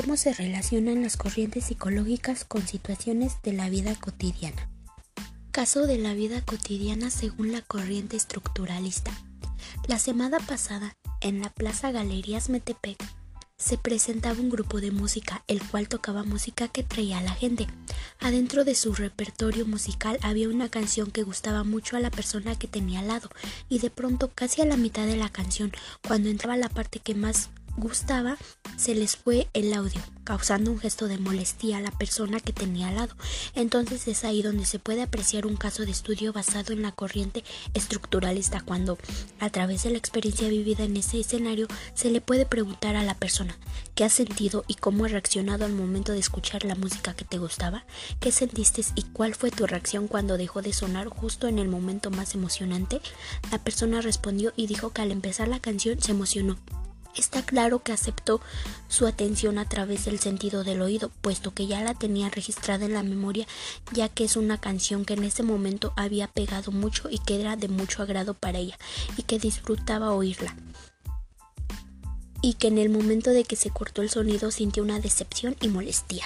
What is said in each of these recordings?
cómo se relacionan las corrientes psicológicas con situaciones de la vida cotidiana. Caso de la vida cotidiana según la corriente estructuralista. La semana pasada, en la Plaza Galerías Metepec, se presentaba un grupo de música, el cual tocaba música que traía a la gente. Adentro de su repertorio musical había una canción que gustaba mucho a la persona que tenía al lado, y de pronto, casi a la mitad de la canción, cuando entraba la parte que más gustaba, se les fue el audio, causando un gesto de molestia a la persona que tenía al lado. Entonces es ahí donde se puede apreciar un caso de estudio basado en la corriente estructuralista, cuando a través de la experiencia vivida en ese escenario se le puede preguntar a la persona qué ha sentido y cómo ha reaccionado al momento de escuchar la música que te gustaba, qué sentiste y cuál fue tu reacción cuando dejó de sonar justo en el momento más emocionante. La persona respondió y dijo que al empezar la canción se emocionó Está claro que aceptó su atención a través del sentido del oído, puesto que ya la tenía registrada en la memoria, ya que es una canción que en ese momento había pegado mucho y que era de mucho agrado para ella, y que disfrutaba oírla. Y que en el momento de que se cortó el sonido sintió una decepción y molestia.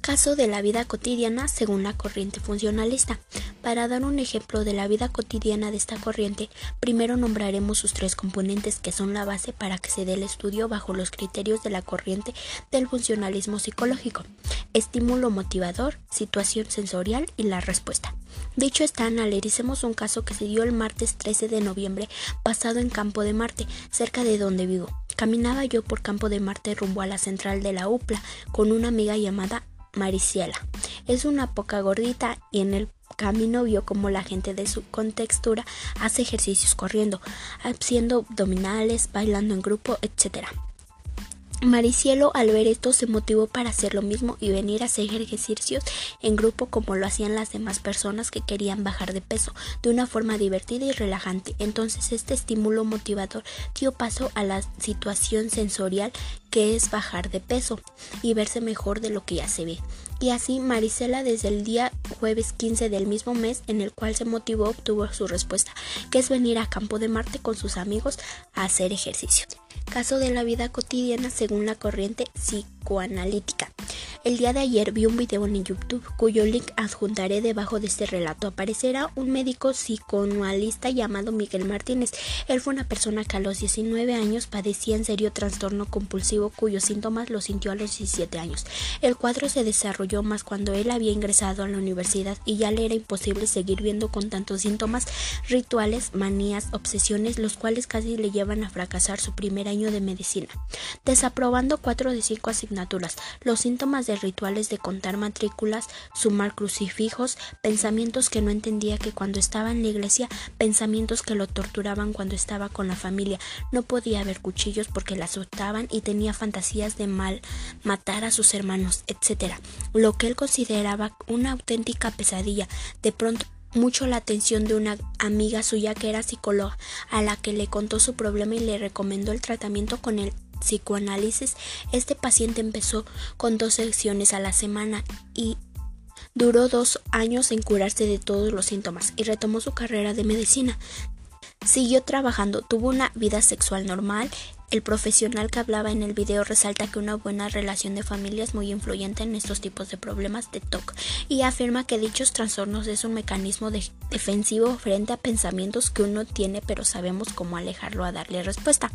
Caso de la vida cotidiana según la corriente funcionalista. Para dar un ejemplo de la vida cotidiana de esta corriente, primero nombraremos sus tres componentes que son la base para que se dé el estudio bajo los criterios de la corriente del funcionalismo psicológico. Estímulo motivador, situación sensorial y la respuesta. Dicho está, analicemos un caso que se dio el martes 13 de noviembre pasado en Campo de Marte, cerca de donde vivo. Caminaba yo por Campo de Marte rumbo a la central de la UPLA con una amiga llamada Mariciela. Es una poca gordita y en el camino vio como la gente de su contextura hace ejercicios corriendo, haciendo abdominales, bailando en grupo, etc. Maricielo al ver esto se motivó para hacer lo mismo y venir a hacer ejercicios en grupo como lo hacían las demás personas que querían bajar de peso de una forma divertida y relajante. Entonces este estímulo motivador dio paso a la situación sensorial que es bajar de peso y verse mejor de lo que ya se ve. Y así Marisela desde el día jueves 15 del mismo mes en el cual se motivó obtuvo su respuesta, que es venir a Campo de Marte con sus amigos a hacer ejercicio. Caso de la vida cotidiana según la corriente psicoanalítica. El día de ayer vi un video en YouTube cuyo link adjuntaré debajo de este relato. Aparecerá un médico psicoanalista llamado Miguel Martínez. Él fue una persona que a los 19 años padecía en serio trastorno compulsivo cuyos síntomas lo sintió a los 17 años. El cuadro se desarrolló más cuando él había ingresado a la universidad y ya le era imposible seguir viendo con tantos síntomas, rituales, manías, obsesiones, los cuales casi le llevan a fracasar su primer año de medicina. Desaprobando cuatro de cinco asignaturas, los síntomas de rituales de contar matrículas, sumar crucifijos, pensamientos que no entendía que cuando estaba en la iglesia, pensamientos que lo torturaban cuando estaba con la familia, no podía ver cuchillos porque la azotaban y tenía fantasías de mal, matar a sus hermanos, etc. Lo que él consideraba una auténtica pesadilla. De pronto mucho la atención de una amiga suya que era psicóloga, a la que le contó su problema y le recomendó el tratamiento con el psicoanálisis, este paciente empezó con dos sesiones a la semana y duró dos años en curarse de todos los síntomas y retomó su carrera de medicina. Siguió trabajando, tuvo una vida sexual normal. El profesional que hablaba en el video resalta que una buena relación de familia es muy influyente en estos tipos de problemas de TOC y afirma que dichos trastornos es un mecanismo defensivo frente a pensamientos que uno tiene pero sabemos cómo alejarlo a darle respuesta.